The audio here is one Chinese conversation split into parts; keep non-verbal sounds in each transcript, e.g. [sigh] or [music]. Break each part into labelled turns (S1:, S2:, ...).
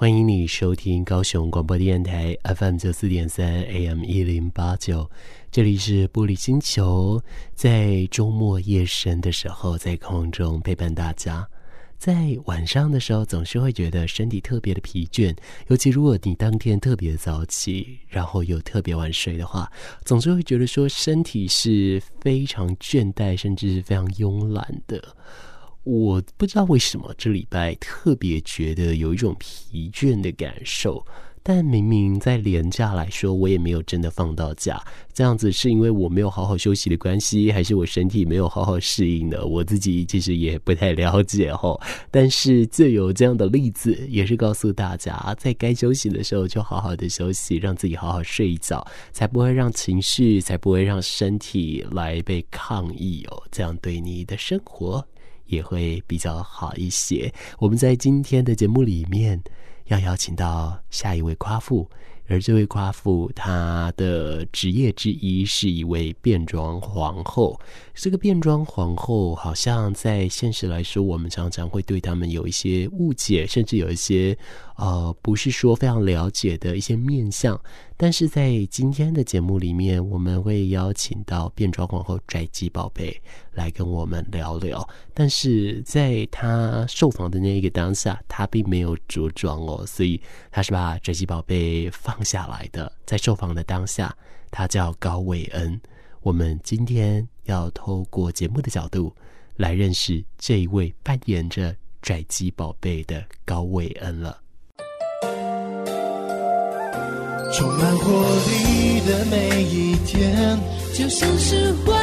S1: 欢迎你收听高雄广播电台 FM 九四点三 AM 一零八九，这里是玻璃星球，在周末夜深的时候，在空中陪伴大家。在晚上的时候，总是会觉得身体特别的疲倦，尤其如果你当天特别早起，然后又特别晚睡的话，总是会觉得说身体是非常倦怠，甚至是非常慵懒的。我不知道为什么这礼拜特别觉得有一种疲倦的感受，但明明在连假来说，我也没有真的放到假。这样子是因为我没有好好休息的关系，还是我身体没有好好适应呢？我自己其实也不太了解哦。[laughs] 但是就有这样的例子，也是告诉大家，在该休息的时候就好好的休息，让自己好好睡一觉，才不会让情绪，才不会让身体来被抗议哦。这样对你的生活。也会比较好一些。我们在今天的节目里面要邀请到下一位夸父，而这位夸父他的职业之一是一位变装皇后。这个变装皇后好像在现实来说，我们常常会对他们有一些误解，甚至有一些呃不是说非常了解的一些面相。但是在今天的节目里面，我们会邀请到变装皇后跩姬宝贝来跟我们聊聊。但是在她受访的那一个当下，她并没有着装哦，所以她是把跩姬宝贝放下来的。在受访的当下，她叫高伟恩。我们今天要透过节目的角度来认识这一位扮演着跩姬宝贝的高伟恩了。
S2: 充满活力的每一天，就像是欢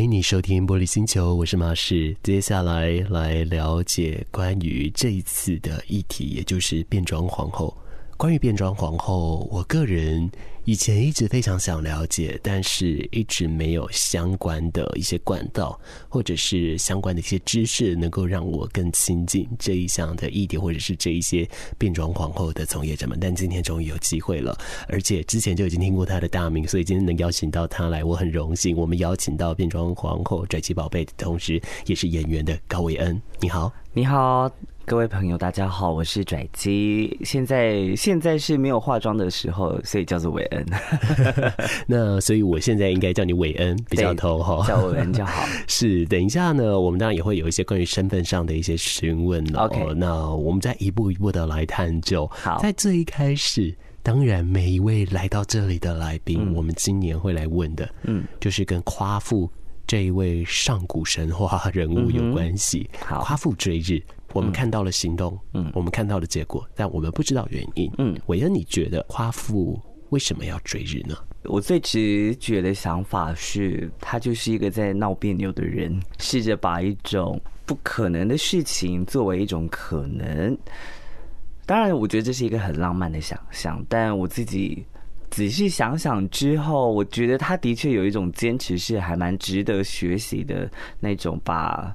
S1: 欢迎你收听《玻璃星球》，我是马氏。接下来来了解关于这一次的议题，也就是变装皇后。关于变装皇后，我个人。以前一直非常想了解，但是一直没有相关的一些管道，或者是相关的一些知识，能够让我更亲近这一项的议题，或者是这一些变装皇后的从业者们。但今天终于有机会了，而且之前就已经听过他的大名，所以今天能邀请到他来，我很荣幸。我们邀请到变装皇后跩姬宝贝的同时，也是演员的高伟恩。你好，
S3: 你好。各位朋友，大家好，我是拽姬。现在现在是没有化妆的时候，所以叫做韦恩。[laughs]
S1: 那所以我现在应该叫你韦恩比较头哈，
S3: 叫韦恩就好。[laughs]
S1: 是，等一下呢，我们当然也会有一些关于身份上的一些询问了。
S3: OK，
S1: 那我们再一步一步的来探究。
S3: 好，
S1: 在这一开始，当然每一位来到这里的来宾，嗯、我们今年会来问的，嗯，就是跟夸父这一位上古神话人物有关系。
S3: 好，
S1: 夸父追日。我们看到了行动，嗯，我们看到了结果，但我们不知道原因，嗯。伟恩，你觉得夸父为什么要追日呢？
S3: 我最直觉的想法是，他就是一个在闹别扭的人，试着把一种不可能的事情作为一种可能。当然，我觉得这是一个很浪漫的想象，但我自己仔细想想之后，我觉得他的确有一种坚持，是还蛮值得学习的那种把。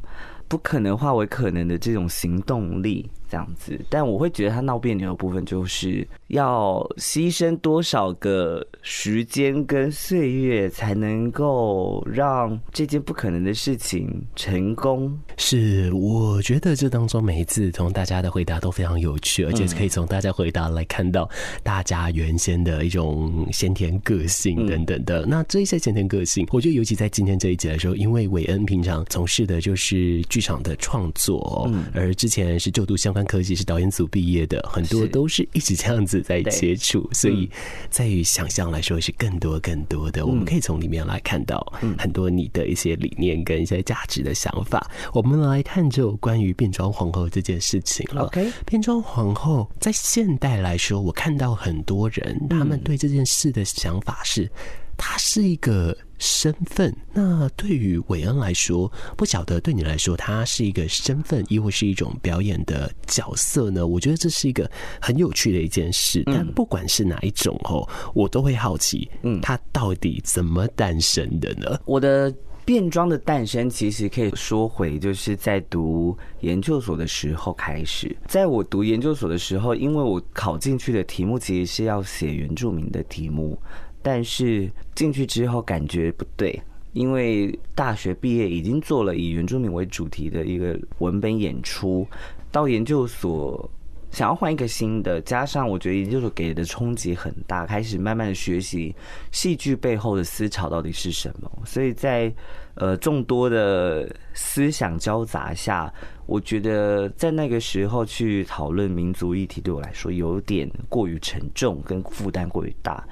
S3: 不可能化为可能的这种行动力，这样子。但我会觉得他闹别扭的部分，就是要牺牲多少个时间跟岁月，才能够让这件不可能的事情成功。
S1: 是，我觉得这当中每一次从大家的回答都非常有趣，而且可以从大家回答来看到大家原先的一种先天个性等等的。那这一些先天个性，我觉得尤其在今天这一集来说，因为韦恩平常从事的就是。剧场的创作，而之前是就读相关科技，是导演组毕业的，很多都是一直这样子在接触，所以在于想象来说是更多更多的。我们可以从里面来看到很多你的一些理念跟一些价值的想法。我们来探究关于变装皇后这件事情了。
S3: OK，
S1: 变装皇后在现代来说，我看到很多人他们对这件事的想法是，它是一个身份。那对于韦恩来说，不晓得对你来说，他是一个身份，亦或是一种表演的角色呢？我觉得这是一个很有趣的一件事。但不管是哪一种哦，我都会好奇，嗯，他到底怎么诞生的呢？
S3: 我的。变装的诞生其实可以说回，就是在读研究所的时候开始。在我读研究所的时候，因为我考进去的题目其实是要写原住民的题目，但是进去之后感觉不对，因为大学毕业已经做了以原住民为主题的一个文本演出，到研究所。想要换一个新的，加上我觉得研究所给的冲击很大，开始慢慢的学习戏剧背后的思潮到底是什么。所以在呃众多的思想交杂下，我觉得在那个时候去讨论民族议题，对我来说有点过于沉重，跟负担过于大。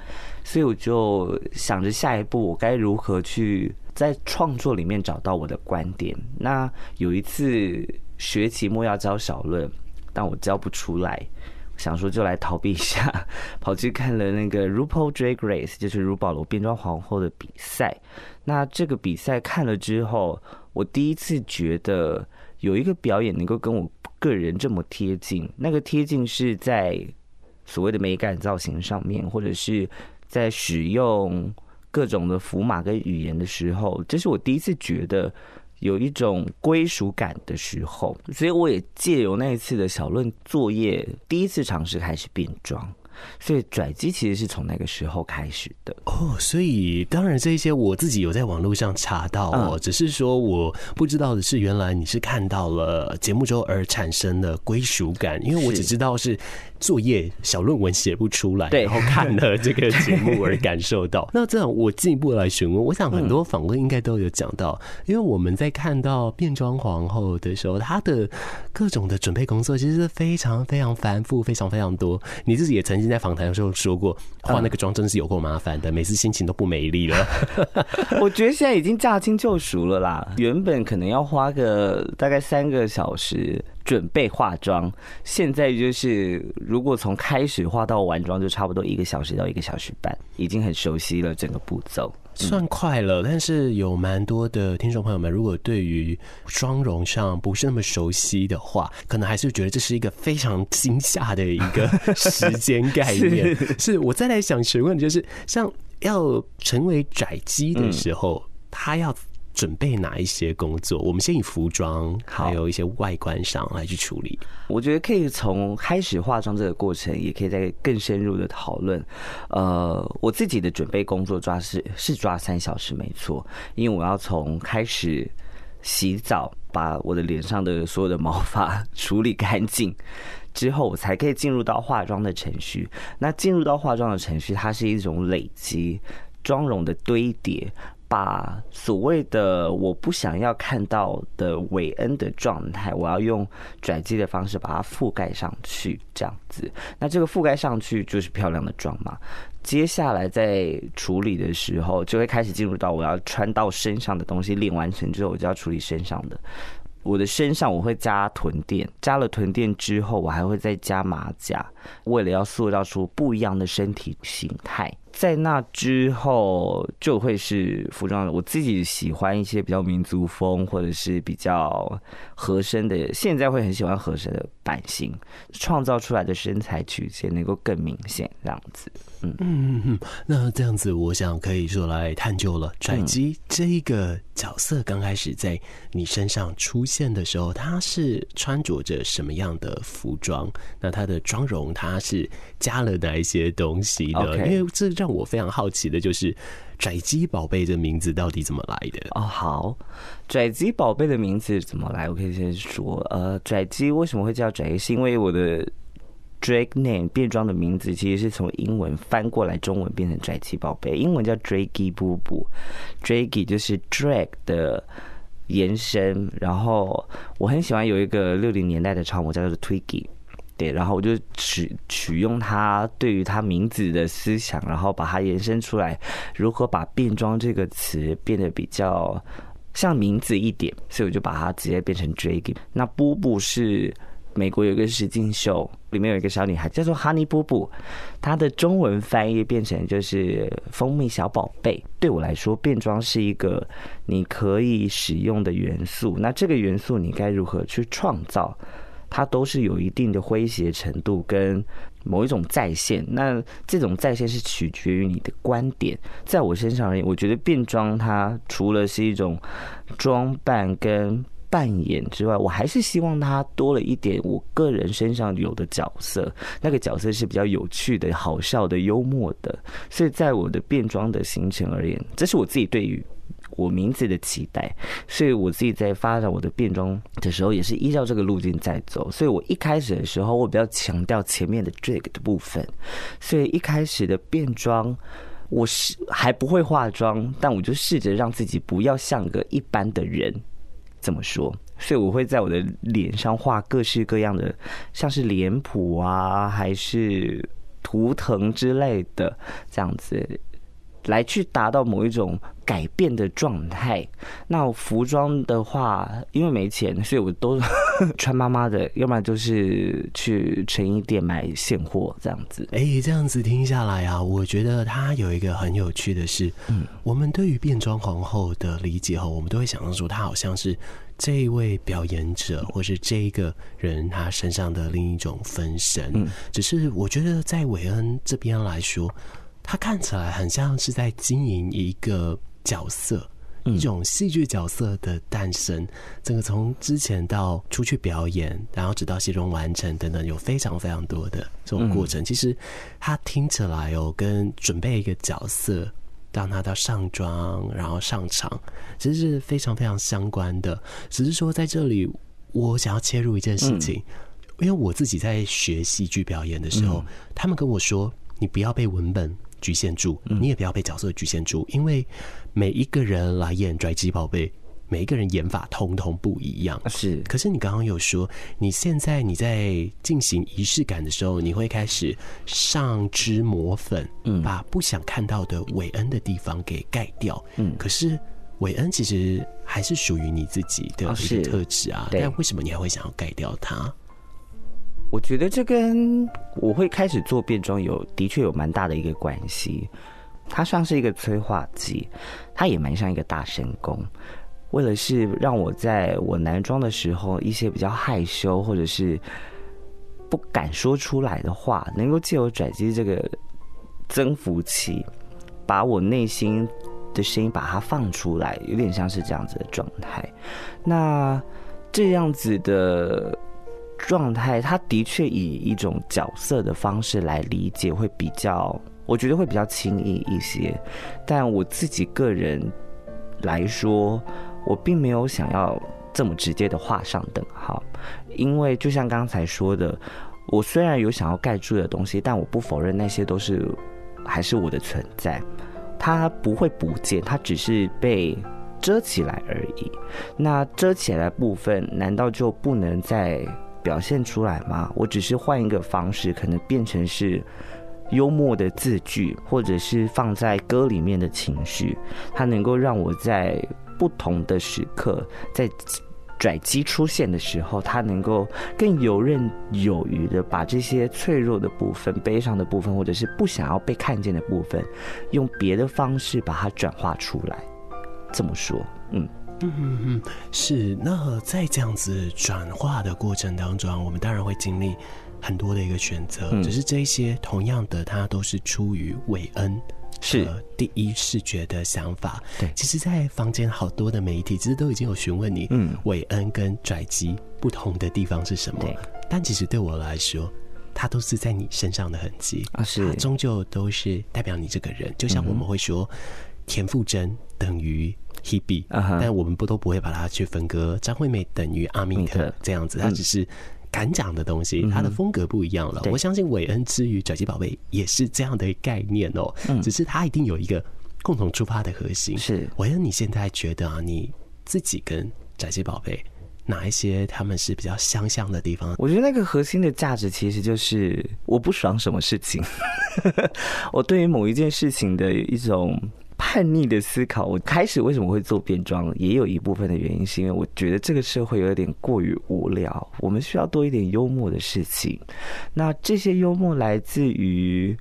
S3: 所以我就想着下一步我该如何去在创作里面找到我的观点。那有一次学期末要交小论。但我教不出来，想说就来逃避一下，[laughs] 跑去看了那个 RuPaul Drag Race，就是如保罗变装皇后的比赛。那这个比赛看了之后，我第一次觉得有一个表演能够跟我个人这么贴近。那个贴近是在所谓的美感造型上面，或者是在使用各种的符码跟语言的时候，这是我第一次觉得。有一种归属感的时候，所以我也借由那一次的小论作业，第一次尝试开始变装。所以拽机其实是从那个时候开始的。
S1: 哦，所以当然这一些我自己有在网络上查到哦，只是说我不知道的是，原来你是看到了节目之后而产生的归属感，因为我只知道是作业小论文写不出来，然后看了这个节目而感受到。[laughs] 那这样我进一步来询问，我想很多访问应该都有讲到，因为我们在看到变装皇后的时候，她的各种的准备工作其实是非常非常繁复，非常非常多。你自己也曾经。在访谈的时候说过，化那个妆真的是有够麻烦的，每次心情都不美丽了。
S3: 我觉得现在已经驾轻就熟了啦。原本可能要花个大概三个小时准备化妆，现在就是如果从开始化到完妆，就差不多一个小时到一个小时半，已经很熟悉了整个步骤。
S1: 算快了，但是有蛮多的听众朋友们，如果对于妆容上不是那么熟悉的话，可能还是觉得这是一个非常惊吓的一个时间概念。[laughs] 是，是我再来想询问，就是像要成为拽鸡的时候，他要。准备哪一些工作？我们先以服装还有一些外观上来去处理。
S3: 我觉得可以从开始化妆这个过程，也可以再更深入的讨论。呃，我自己的准备工作抓是是抓三小时没错，因为我要从开始洗澡，把我的脸上的所有的毛发处理干净之后，我才可以进入到化妆的程序。那进入到化妆的程序，它是一种累积妆容的堆叠。把所谓的我不想要看到的韦恩的状态，我要用拽鸡的方式把它覆盖上去，这样子。那这个覆盖上去就是漂亮的妆嘛。接下来在处理的时候，就会开始进入到我要穿到身上的东西练完成之后，我就要处理身上的。我的身上我会加臀垫，加了臀垫之后，我还会再加马甲，为了要塑造出不一样的身体形态。在那之后就会是服装。我自己喜欢一些比较民族风或者是比较合身的，现在会很喜欢合身的版型，创造出来的身材曲线能够更明显，这样子。嗯
S1: 嗯嗯，那这样子，我想可以说来探究了。拽鸡这一个角色刚开始在你身上出现的时候，他是穿着着什么样的服装？那他的妆容他是加了哪一些东西的.因为这让我非常好奇的就是“拽鸡宝贝”这名字到底怎么来的？
S3: 哦，好，“拽鸡宝贝”的名字怎么来？我可以先说，呃，拽鸡为什么会叫拽鸡？是因为我的 drag name 变装的名字其实是从英文翻过来中文变成“拽气宝贝”，英文叫 Draggy 布布，Draggy 就是 drag 的延伸。然后我很喜欢有一个六零年代的超模叫做 Twiggy。对，然后我就取取用他对于他名字的思想，然后把它延伸出来，如何把变装这个词变得比较像名字一点，所以我就把它直接变成 Draggy。那布布是美国有一个实境秀，里面有一个小女孩叫做哈尼布布，她的中文翻译变成就是蜂蜜小宝贝。对我来说，变装是一个你可以使用的元素。那这个元素你该如何去创造？它都是有一定的诙谐程度跟某一种再现。那这种再现是取决于你的观点。在我身上而言，我觉得变装它除了是一种装扮跟扮演之外，我还是希望他多了一点我个人身上有的角色。那个角色是比较有趣的、好笑的、幽默的。所以在我的变装的行程而言，这是我自己对于我名字的期待。所以我自己在发展我的变装的时候，也是依照这个路径在走。所以我一开始的时候，我比较强调前面的 drag 的部分。所以一开始的变装，我是还不会化妆，但我就试着让自己不要像个一般的人。怎么说？所以我会在我的脸上画各式各样的，像是脸谱啊，还是图腾之类的，这样子。来去达到某一种改变的状态。那服装的话，因为没钱，所以我都 [laughs] 穿妈妈的，要不然就是去成衣店买现货这样子。
S1: 哎，这样子听下来啊，我觉得它有一个很有趣的是，嗯，我们对于变装皇后的理解后，我们都会想象说，她好像是这一位表演者，或是这一个人他身上的另一种分身。嗯，只是我觉得在韦恩这边来说。他看起来很像是在经营一个角色，一种戏剧角色的诞生。整个从之前到出去表演，然后直到戏中完成等等，有非常非常多的这种过程。其实他听起来哦，跟准备一个角色，让他到上妆，然后上场，其实是非常非常相关的。只是说在这里，我想要切入一件事情，因为我自己在学戏剧表演的时候，他们跟我说：“你不要被文本。”局限住，你也不要被角色局限住，因为每一个人来演跩姬宝贝，每一个人演法通通不一样。
S3: 是，
S1: 可是你刚刚有说，你现在你在进行仪式感的时候，你会开始上脂抹粉，嗯，把不想看到的韦恩的地方给盖掉。嗯，可是韦恩其实还是属于你自己的一个特质啊，但为什么你还会想要盖掉它？
S3: 我觉得这跟我会开始做变装有的确有蛮大的一个关系。它像是一个催化剂，它也蛮像一个大神功。为了是让我在我男装的时候，一些比较害羞或者是不敢说出来的话，能够借由转机这个增幅器，把我内心的声音把它放出来，有点像是这样子的状态。那这样子的。状态，他的确以一种角色的方式来理解，会比较，我觉得会比较轻易一些。但我自己个人来说，我并没有想要这么直接的画上等号，因为就像刚才说的，我虽然有想要盖住的东西，但我不否认那些都是还是我的存在，它不会不见，它只是被遮起来而已。那遮起来部分，难道就不能再表现出来吗？我只是换一个方式，可能变成是幽默的字句，或者是放在歌里面的情绪，它能够让我在不同的时刻，在转机出现的时候，它能够更游刃有余的把这些脆弱的部分、悲伤的部分，或者是不想要被看见的部分，用别的方式把它转化出来。这么说，嗯。
S1: 嗯嗯嗯，是。那在这样子转化的过程当中，我们当然会经历很多的一个选择。嗯、只是这一些同样的，它都是出于韦恩是第一视觉的想法。对，其实，在房间好多的媒体其实都已经有询问你，嗯，韦恩跟拽机不同的地方是什么？对。但其实对我来说，它都是在你身上的痕迹啊，是。它终究都是代表你这个人。就像我们会说，田馥甄等于。Hebe，、uh huh. 但我们不都不会把它去分割。张惠妹等于阿密特这样子，它只是敢讲的东西，它、嗯、的风格不一样了。我相信韦恩之于跩姬宝贝也是这样的概念哦、喔，嗯、只是它一定有一个共同出发的核心。是韦恩，你现在觉得啊，你自己跟跩姬宝贝哪一些他们是比较相像的地方？
S3: 我觉得那个核心的价值其实就是我不爽什么事情，[laughs] 我对于某一件事情的一种。叛逆的思考。我开始为什么会做变装，也有一部分的原因是因为我觉得这个社会有点过于无聊，我们需要多一点幽默的事情。那这些幽默来自于，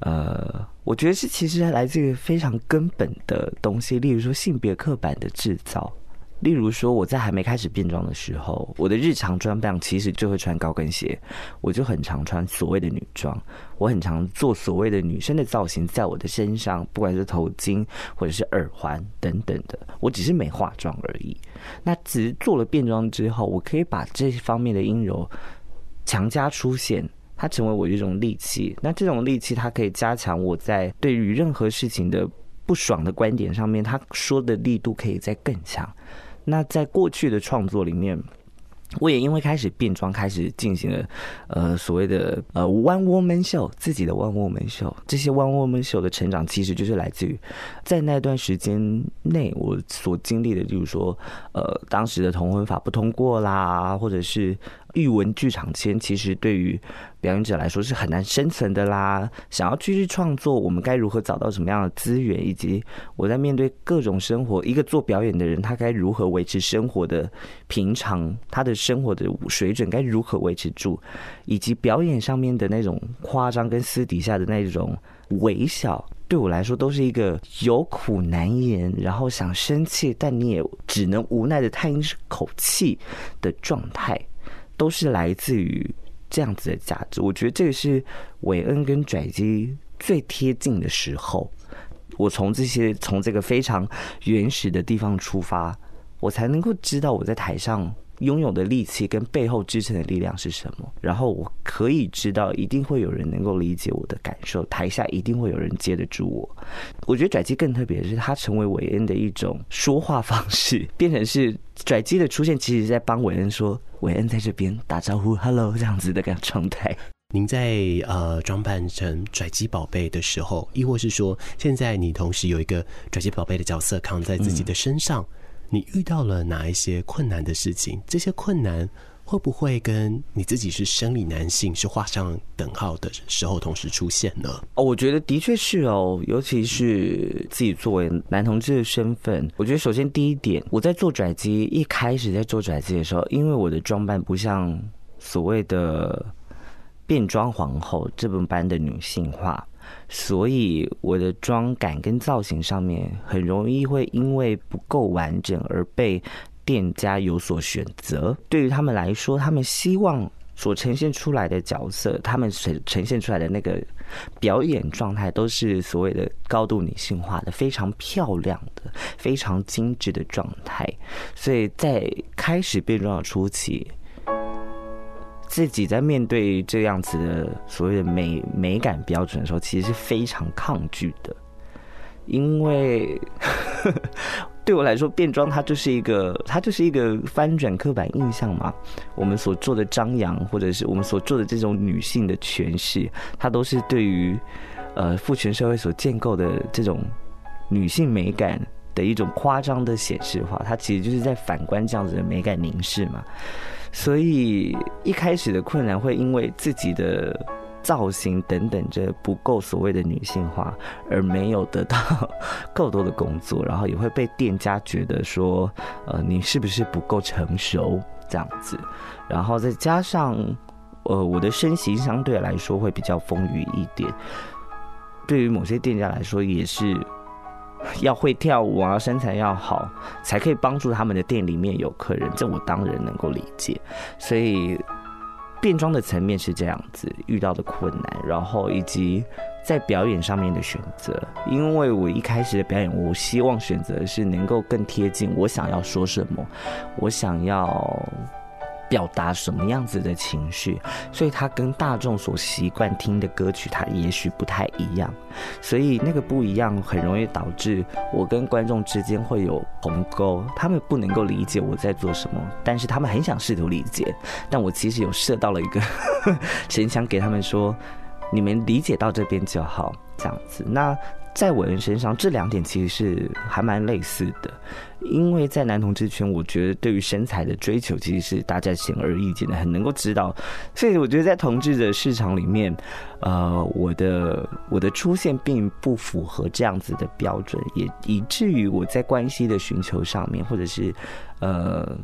S3: 呃，我觉得是其实来自于非常根本的东西，例如说性别刻板的制造。例如说，我在还没开始变装的时候，我的日常装扮其实就会穿高跟鞋，我就很常穿所谓的女装，我很常做所谓的女生的造型在我的身上，不管是头巾或者是耳环等等的，我只是没化妆而已。那只是做了变装之后，我可以把这方面的阴柔强加出现，它成为我一种利器。那这种利器，它可以加强我在对于任何事情的不爽的观点上面，他说的力度可以再更强。那在过去的创作里面，我也因为开始变装，开始进行了呃所谓的呃 one woman show，自己的 one woman show。这些 one woman show 的成长，其实就是来自于在那段时间内我所经历的，就是说呃当时的同婚法不通过啦，或者是。艺文剧场签其实对于表演者来说是很难生存的啦。想要继续创作，我们该如何找到什么样的资源？以及我在面对各种生活，一个做表演的人，他该如何维持生活的平常？他的生活的水准该如何维持住？以及表演上面的那种夸张跟私底下的那种微小，对我来说都是一个有苦难言，然后想生气，但你也只能无奈的叹一口气的状态。都是来自于这样子的价值，我觉得这个是韦恩跟拽机最贴近的时候。我从这些从这个非常原始的地方出发，我才能够知道我在台上。拥有的力气跟背后支撑的力量是什么？然后我可以知道，一定会有人能够理解我的感受，台下一定会有人接得住我。我觉得拽机更特别的是，他成为韦恩的一种说话方式，[laughs] 变成是拽机的出现，其实在帮韦恩说：“韦恩在这边打招呼，Hello，这样子的个状态。”
S1: 您在呃装扮成拽机宝贝的时候，亦或是说，现在你同时有一个拽机宝贝的角色扛在自己的身上。你遇到了哪一些困难的事情？这些困难会不会跟你自己是生理男性是画上等号的时候同时出现呢？
S3: 哦，我觉得的确是哦，尤其是自己作为男同志的身份，我觉得首先第一点，我在做跩姬，一开始在做跩姬的时候，因为我的装扮不像所谓的变装皇后这么般的女性化。所以我的妆感跟造型上面很容易会因为不够完整而被店家有所选择。对于他们来说，他们希望所呈现出来的角色，他们呈呈现出来的那个表演状态，都是所谓的高度女性化的、非常漂亮的、非常精致的状态。所以在开始变装的初期。自己在面对这样子的所谓的美美感标准的时候，其实是非常抗拒的，因为对我来说，变装它就是一个，它就是一个翻转刻板印象嘛。我们所做的张扬，或者是我们所做的这种女性的诠释，它都是对于呃父权社会所建构的这种女性美感的一种夸张的显示化。它其实就是在反观这样子的美感凝视嘛。所以一开始的困难会因为自己的造型等等这不够所谓的女性化，而没有得到 [laughs] 够多的工作，然后也会被店家觉得说，呃，你是不是不够成熟这样子，然后再加上，呃，我的身形相对来说会比较丰腴一点，对于某些店家来说也是。要会跳舞啊，身材要好，才可以帮助他们的店里面有客人。这我当然能够理解。所以变装的层面是这样子遇到的困难，然后以及在表演上面的选择。因为我一开始的表演，我希望选择是能够更贴近我想要说什么，我想要。表达什么样子的情绪，所以他跟大众所习惯听的歌曲，他也许不太一样，所以那个不一样，很容易导致我跟观众之间会有鸿沟，他们不能够理解我在做什么，但是他们很想试图理解，但我其实有设到了一个 [laughs] 神枪给他们说，你们理解到这边就好，这样子。那在我人身上，这两点其实是还蛮类似的，因为在男同志圈，我觉得对于身材的追求其实是大家显而易见的，很能够知道。所以我觉得在同志的市场里面，呃，我的我的出现并不符合这样子的标准，也以至于我在关系的寻求上面，或者是呃，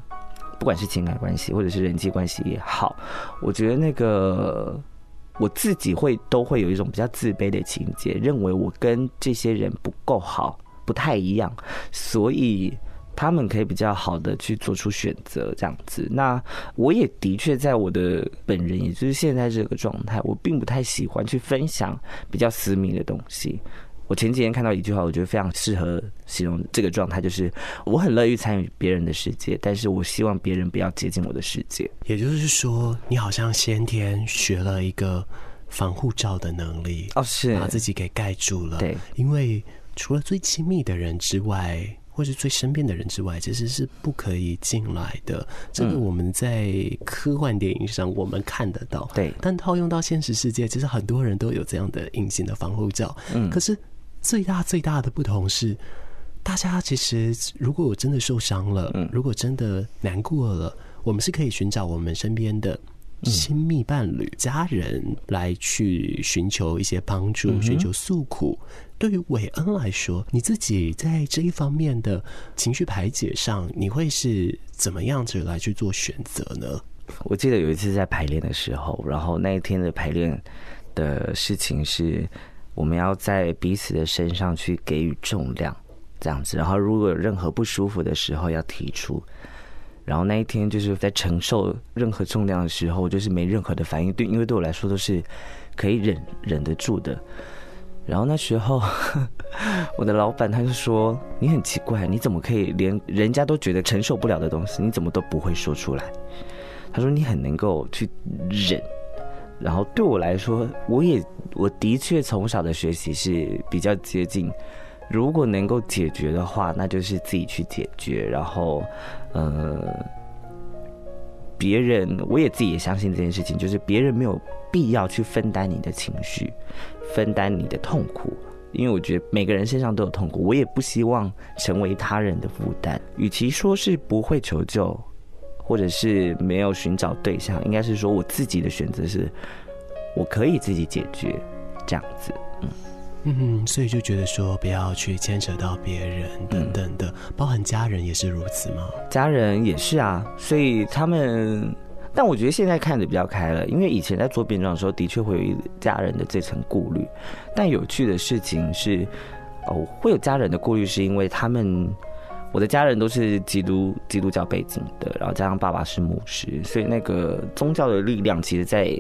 S3: 不管是情感关系或者是人际关系也好，我觉得那个。我自己会都会有一种比较自卑的情节，认为我跟这些人不够好，不太一样，所以他们可以比较好的去做出选择，这样子。那我也的确在我的本人，也就是现在这个状态，我并不太喜欢去分享比较私密的东西。我前几天看到一句话，我觉得非常适合形容这个状态，就是我很乐于参与别人的世界，但是我希望别人不要接近我的世界。
S1: 也就是说，你好像先天学了一个防护罩的能力
S3: 哦，是
S1: 把自己给盖住了。
S3: 对，
S1: 因为除了最亲密的人之外，或是最身边的人之外，其实是不可以进来的。这个我们在科幻电影上我们看得到，
S3: 对，
S1: 但套用到现实世界，其实很多人都有这样的隐形的防护罩。嗯，可是。最大最大的不同是，大家其实如果我真的受伤了，嗯，如果真的难过了，我们是可以寻找我们身边的亲密伴侣、家人来去寻求一些帮助，寻求诉苦。对于韦恩来说，你自己在这一方面的情绪排解上，你会是怎么样子来去做选择呢？
S3: 我记得有一次在排练的时候，然后那一天的排练的事情是。我们要在彼此的身上去给予重量，这样子。然后如果有任何不舒服的时候，要提出。然后那一天就是在承受任何重量的时候，就是没任何的反应，对，因为对我来说都是可以忍忍得住的。然后那时候，我的老板他就说：“你很奇怪，你怎么可以连人家都觉得承受不了的东西，你怎么都不会说出来？”他说：“你很能够去忍。”然后对我来说，我也我的确从小的学习是比较接近，如果能够解决的话，那就是自己去解决。然后，呃，别人我也自己也相信这件事情，就是别人没有必要去分担你的情绪，分担你的痛苦，因为我觉得每个人身上都有痛苦，我也不希望成为他人的负担。与其说是不会求救。或者是没有寻找对象，应该是说我自己的选择是，我可以自己解决，这样子，嗯
S1: 嗯，所以就觉得说不要去牵扯到别人等等的，包含家人也是如此吗？
S3: 家人也是啊，所以他们，但我觉得现在看的比较开了，因为以前在做变装的时候，的确会有家人的这层顾虑，但有趣的事情是，哦，会有家人的顾虑，是因为他们。我的家人都是基督基督教背景的，然后加上爸爸是牧师，所以那个宗教的力量，其实在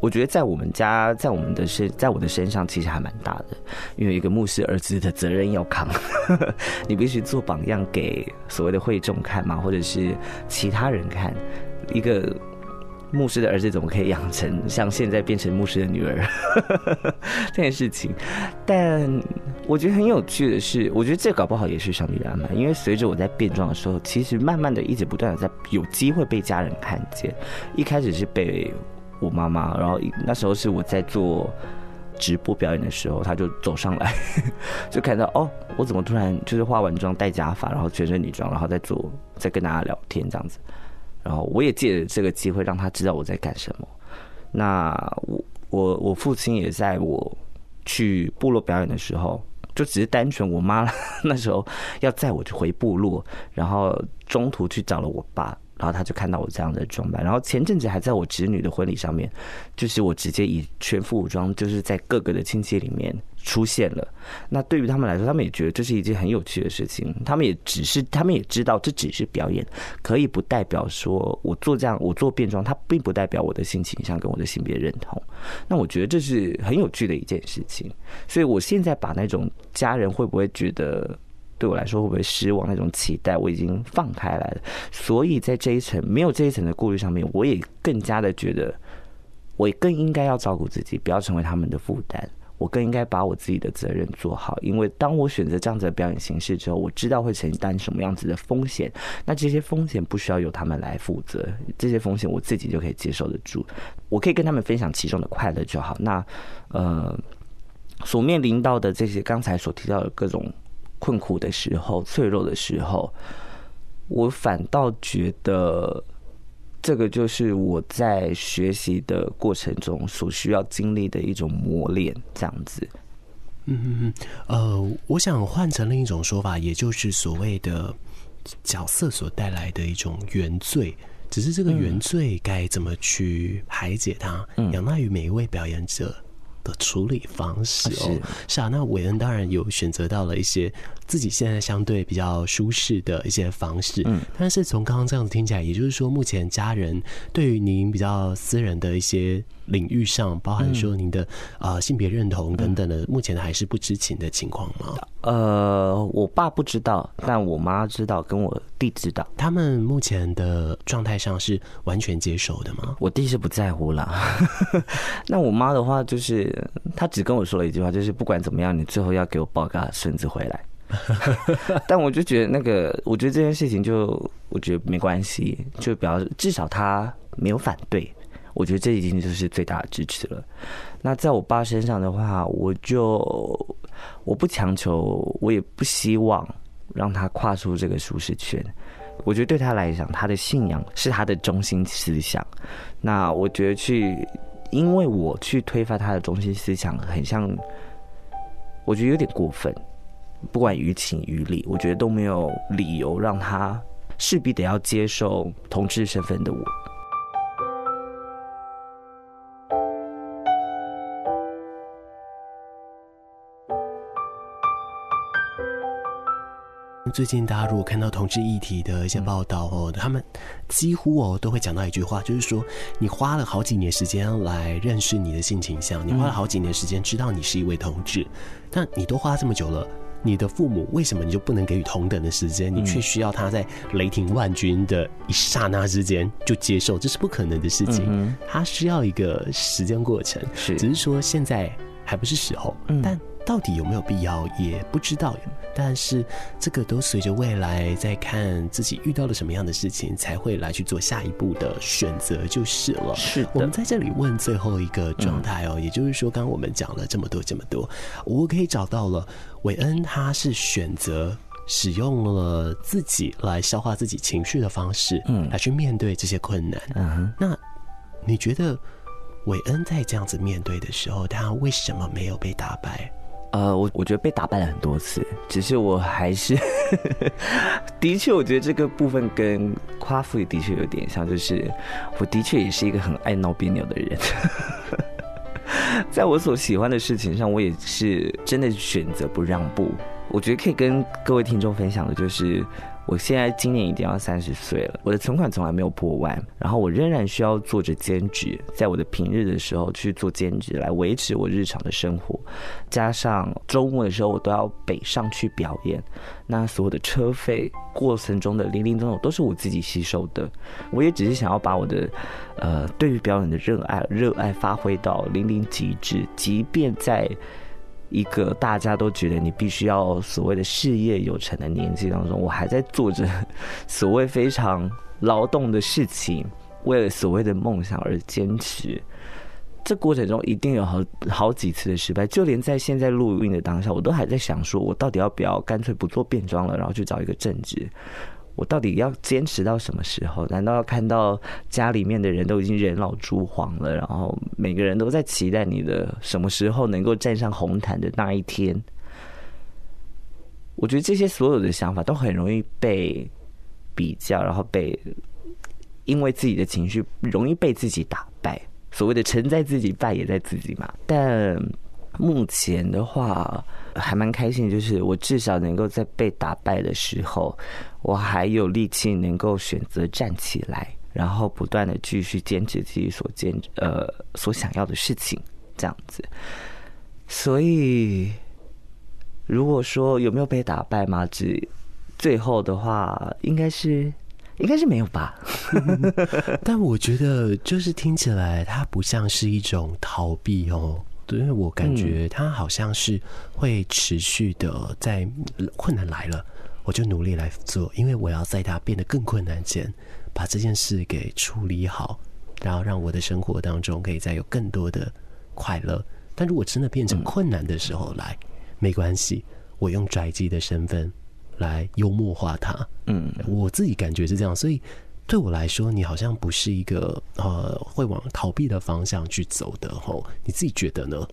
S3: 我觉得在我们家，在我们的身，在我的身上，其实还蛮大的。因为一个牧师儿子的责任要扛，[laughs] 你必须做榜样给所谓的会众看嘛，或者是其他人看一个。牧师的儿子怎么可以养成像现在变成牧师的女儿 [laughs] 这件事情？但我觉得很有趣的是，我觉得这搞不好也是上帝的安排，因为随着我在变装的时候，其实慢慢的一直不断的在有机会被家人看见。一开始是被我妈妈，然后那时候是我在做直播表演的时候，他就走上来，[laughs] 就看到哦，我怎么突然就是化完妆戴假发，然后全身女装，然后在做在跟大家聊天这样子。然后我也借着这个机会让他知道我在干什么。那我我我父亲也在我去部落表演的时候，就只是单纯我妈 [laughs] 那时候要载我去回部落，然后中途去找了我爸。然后他就看到我这样的装扮，然后前阵子还在我侄女的婚礼上面，就是我直接以全副武装，就是在各个的亲戚里面出现了。那对于他们来说，他们也觉得这是一件很有趣的事情。他们也只是，他们也知道这只是表演，可以不代表说我做这样，我做变装，它并不代表我的性倾向跟我的性别认同。那我觉得这是很有趣的一件事情。所以我现在把那种家人会不会觉得。对我来说会不会失望？那种期待我已经放开来了，所以在这一层没有这一层的顾虑上面，我也更加的觉得，我更应该要照顾自己，不要成为他们的负担。我更应该把我自己的责任做好，因为当我选择这样子的表演形式之后，我知道会承担什么样子的风险。那这些风险不需要由他们来负责，这些风险我自己就可以接受得住。我可以跟他们分享其中的快乐就好。那呃。所面临到的这些刚才所提到的各种困苦的时候、脆弱的时候，我反倒觉得这个就是我在学习的过程中所需要经历的一种磨练，这样子。
S1: 嗯嗯嗯，呃，我想换成另一种说法，也就是所谓的角色所带来的一种原罪，只是这个原罪该怎么去排解它，仰赖于每一位表演者的处理方式哦。是，是啊，那韦恩当然有选择到了一些自己现在相对比较舒适的一些方式，嗯，但是从刚刚这样子听起来，也就是说，目前家人对于您比较私人的一些领域上，包含说您的啊、嗯呃、性别认同等等的，目前还是不知情的情况吗？
S3: 呃，我爸不知道，但我妈知道，跟我弟知道。
S1: 他们目前的状态上是完全接受的吗？
S3: 我弟是不在乎啦。[laughs] 那我妈的话，就是她只跟我说了一句话，就是不管怎么样，你最后要给我抱个孙子回来。[laughs] 但我就觉得那个，我觉得这件事情就我觉得没关系，就比较至少他没有反对。我觉得这已经就是最大的支持了。那在我爸身上的话，我就我不强求，我也不希望让他跨出这个舒适圈。我觉得对他来讲，他的信仰是他的中心思想。那我觉得去因为我去推翻他的中心思想，很像，我觉得有点过分。不管于情于理，我觉得都没有理由让他势必得要接受同志身份的我。
S1: 最近大家如果看到同志议题的一些报道哦，他们几乎哦都会讲到一句话，就是说你花了好几年时间来认识你的性倾向，你花了好几年时间知道你是一位同志，但你都花这么久了，你的父母为什么你就不能给予同等的时间？你却需要他在雷霆万钧的一刹那之间就接受，这是不可能的事情。他需要一个时间过程，是只是说现在还不是时候，但。到底有没有必要也不知道，但是这个都随着未来再看自己遇到了什么样的事情，才会来去做下一步的选择就是了。
S3: 是的，
S1: 我们在这里问最后一个状态哦，也就是说，刚刚我们讲了这么多这么多，我可以找到了韦恩，他是选择使用了自己来消化自己情绪的方式，嗯，来去面对这些困难。嗯，那你觉得韦恩在这样子面对的时候，他为什么没有被打败？
S3: 呃，我我觉得被打败了很多次，只是我还是，[laughs] 的确，我觉得这个部分跟夸父也的确有点像，就是我的确也是一个很爱闹别扭的人，[laughs] 在我所喜欢的事情上，我也是真的选择不让步。我觉得可以跟各位听众分享的就是。我现在今年已经要三十岁了，我的存款从来没有破万，然后我仍然需要做着兼职，在我的平日的时候去做兼职来维持我日常的生活，加上周末的时候我都要北上去表演，那所有的车费过程中的零零总总都是我自己吸收的，我也只是想要把我的呃对于表演的热爱热爱发挥到淋漓极致，即便在。一个大家都觉得你必须要所谓的事业有成的年纪当中，我还在做着所谓非常劳动的事情，为了所谓的梦想而坚持。这过程中一定有好好几次的失败，就连在现在录音的当下，我都还在想，说我到底要不要干脆不做变装了，然后去找一个正职。我到底要坚持到什么时候？难道要看到家里面的人都已经人老珠黄了，然后每个人都在期待你的什么时候能够站上红毯的那一天？我觉得这些所有的想法都很容易被比较，然后被因为自己的情绪容易被自己打败。所谓的成在自己，败也在自己嘛。但目前的话，还蛮开心，就是我至少能够在被打败的时候，我还有力气能够选择站起来，然后不断的继续坚持自己所坚呃所想要的事情，这样子。所以，如果说有没有被打败吗？只最后的话，应该是应该是没有吧。[laughs]
S1: 但我觉得，就是听起来它不像是一种逃避哦。对，因为我感觉他好像是会持续的，在困难来了，我就努力来做，因为我要在他变得更困难前，把这件事给处理好，然后让我的生活当中可以再有更多的快乐，但如果真的变成困难的时候来，没关系，我用拽机的身份来幽默化它。嗯，我自己感觉是这样，所以对我来说，你好像不是一个呃会往逃避的方向去走的吼，你自己觉得呢？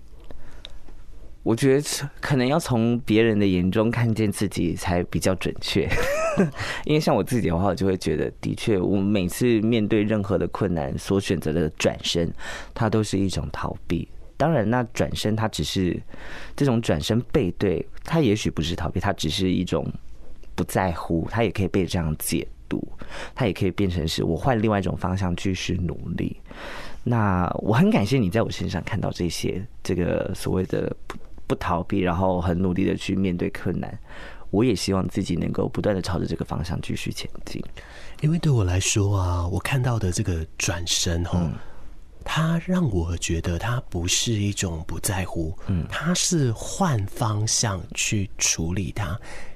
S3: 我觉得可能要从别人的眼中看见自己才比较准确，[laughs] 因为像我自己的话，我就会觉得，的确，我每次面对任何的困难，所选择的转身，它都是一种逃避。当然，那转身它只是这种转身背对，它也许不是逃避，它只是一种不在乎，它也可以被这样解读，它也可以变成是我换另外一种方向继续努力。那我很感谢你在我身上看到这些，这个所谓的。不逃避，然后很努力的去面对困难。我也希望自己能够不断的朝着这个方向继续前进。
S1: 因为对我来说啊，我看到的这个转身哈，嗯、它让我觉得它不是一种不在乎，嗯，它是换方向去处理它，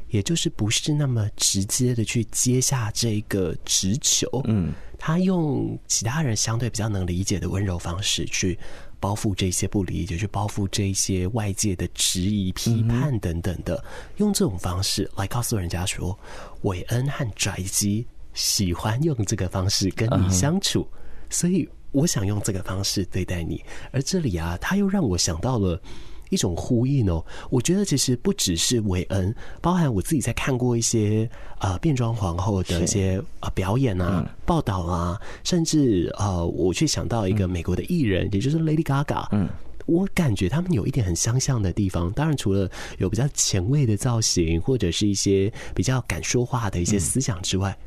S1: 也就是不是那么直接的去接下这个直球，嗯，他用其他人相对比较能理解的温柔方式去。包覆这些不理解，去包覆这些外界的质疑、批判等等的，用这种方式来告诉人家说，韦恩和拽基喜欢用这个方式跟你相处，所以我想用这个方式对待你。而这里啊，他又让我想到了。一种呼应哦，我觉得其实不只是韦恩，包含我自己在看过一些呃变装皇后的一些呃表演啊、报道啊，甚至呃我去想到一个美国的艺人，也就是 Lady Gaga，嗯，我感觉他们有一点很相像的地方。当然，除了有比较前卫的造型，或者是一些比较敢说话的一些思想之外，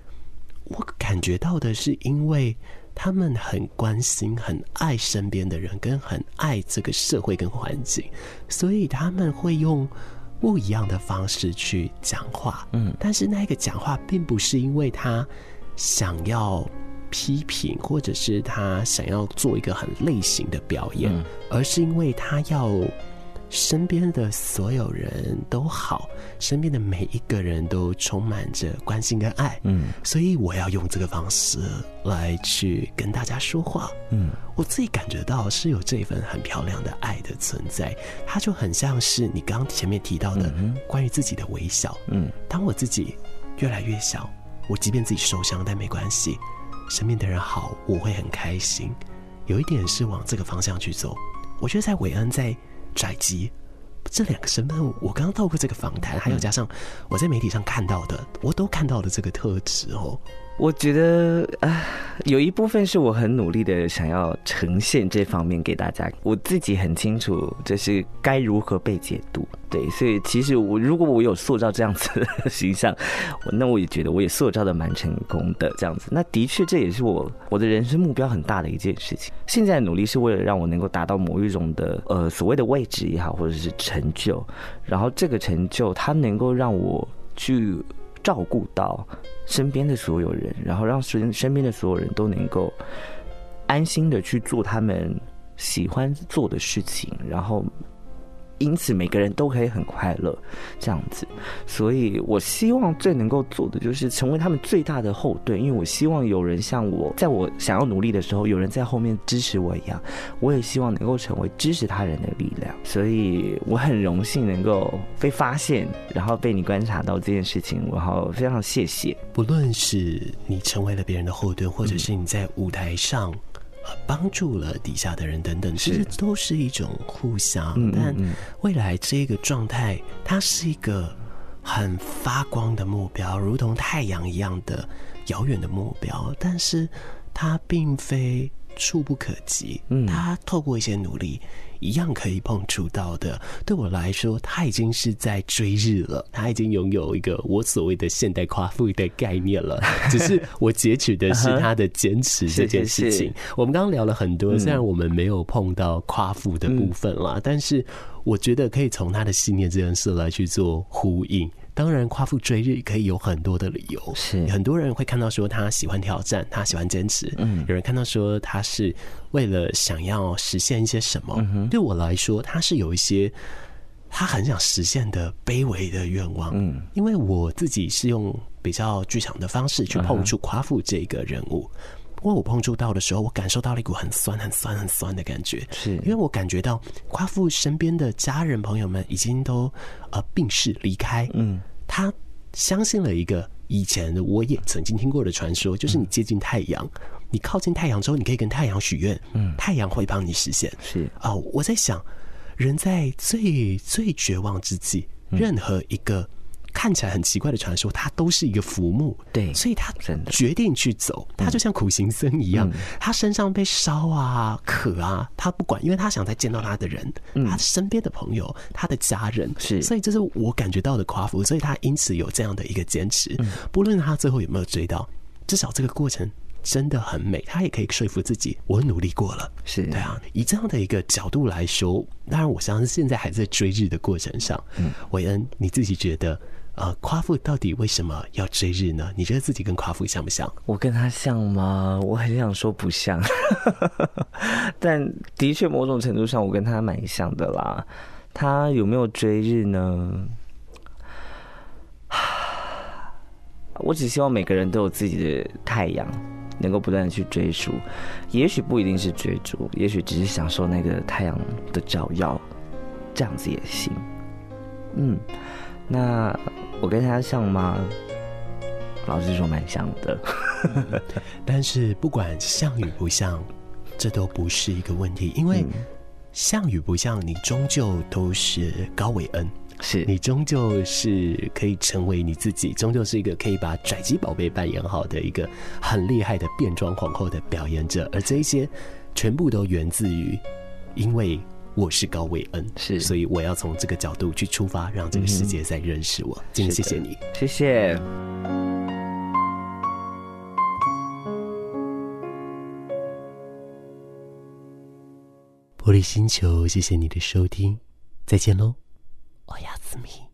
S1: 我感觉到的是因为。他们很关心、很爱身边的人，跟很爱这个社会跟环境，所以他们会用不一样的方式去讲话。嗯，但是那个讲话并不是因为他想要批评，或者是他想要做一个很类型的表演，而是因为他要。身边的所有人都好，身边的每一个人都充满着关心跟爱，嗯，所以我要用这个方式来去跟大家说话，嗯，我自己感觉到是有这份很漂亮的爱的存在，它就很像是你刚刚前面提到的关于自己的微笑，嗯，当我自己越来越小，我即便自己受伤，但没关系，身边的人好，我会很开心，有一点是往这个方向去走，我觉得在韦恩在。拽机这两个身份，我刚刚透过这个访谈，还有加上我在媒体上看到的，我都看到了这个特质哦。
S3: 我觉得啊，有一部分是我很努力的想要呈现这方面给大家。我自己很清楚这是该如何被解读，对，所以其实我如果我有塑造这样子的形象，那我也觉得我也塑造的蛮成功的这样子。那的确这也是我我的人生目标很大的一件事情。现在努力是为了让我能够达到某一种的呃所谓的位置也好，或者是成就，然后这个成就它能够让我去。照顾到身边的所有人，然后让身身边的所有人都能够安心的去做他们喜欢做的事情，然后。因此，每个人都可以很快乐，这样子。所以我希望最能够做的就是成为他们最大的后盾，因为我希望有人像我，在我想要努力的时候，有人在后面支持我一样。我也希望能够成为支持他人的力量。所以我很荣幸能够被发现，然后被你观察到这件事情，然后非常谢谢。
S1: 不论是你成为了别人的后盾，或者是你在舞台上。帮助了底下的人等等，其实都是一种互相。但未来这个状态，它是一个很发光的目标，如同太阳一样的遥远的目标。但是它并非触不可及，它透过一些努力。一样可以碰触到的，对我来说，他已经是在追日了。他已经拥有一个我所谓的现代夸父的概念了。[laughs] 只是我截取的是他的坚持这件事情。我们刚刚聊了很多，虽然我们没有碰到夸父的部分啦，但是我觉得可以从他的信念这件事来去做呼应。当然，夸父追日可以有很多的理由。是很多人会看到说他喜欢挑战，他喜欢坚持。嗯，有人看到说他是为了想要实现一些什么。嗯，对我来说，他是有一些他很想实现的卑微的愿望。嗯，因为我自己是用比较剧场的方式去碰触夸父这个人物。因为我碰触到的时候，我感受到了一股很酸、很酸、很酸的感觉，
S3: 是。
S1: 因为我感觉到夸父身边的家人朋友们已经都呃病逝离开，嗯，他相信了一个以前我也曾经听过的传说，就是你接近太阳，你靠近太阳之后，你可以跟太阳许愿，嗯，太阳会帮你实现，
S3: 是。
S1: 啊，我在想，人在最最绝望之际，任何一个。看起来很奇怪的传说，它都是一个浮木，
S3: 对，
S1: 所以他决定去走，他就像苦行僧一样，他身上被烧啊、渴啊，他不管，因为他想再见到他的人，他身边的朋友、他的家人，
S3: 是，
S1: 所以这是我感觉到的夸父，所以他因此有这样的一个坚持，不论他最后有没有追到，至少这个过程真的很美，他也可以说服自己，我努力过了，
S3: 是。
S1: 对啊，以这样的一个角度来说，当然我相信现在还在追日的过程上，嗯，韦恩你自己觉得？呃，夸父到底为什么要追日呢？你觉得自己跟夸父像不像？
S3: 我跟他像吗？我很想说不像，[laughs] 但的确某种程度上我跟他蛮像的啦。他有没有追日呢？[sighs] 我只希望每个人都有自己的太阳，能够不断的去追逐。也许不一定是追逐，也许只是享受那个太阳的照耀，这样子也行。嗯。那我跟他像吗？老实说，蛮像的。[laughs]
S1: 但是不管像与不像，这都不是一个问题，因为像与不像，你终究都是高维恩，
S3: 是
S1: 你终究是可以成为你自己，终究是一个可以把跩姬宝贝扮演好的一个很厉害的变装皇后的表演者，而这一些全部都源自于因为。我是高维恩，
S3: 是，
S1: 所以我要从这个角度去出发，让这个世界再认识我。今天谢谢你，
S3: 谢谢。
S1: 玻璃星球，谢谢你的收听，再见喽，我呀，子米。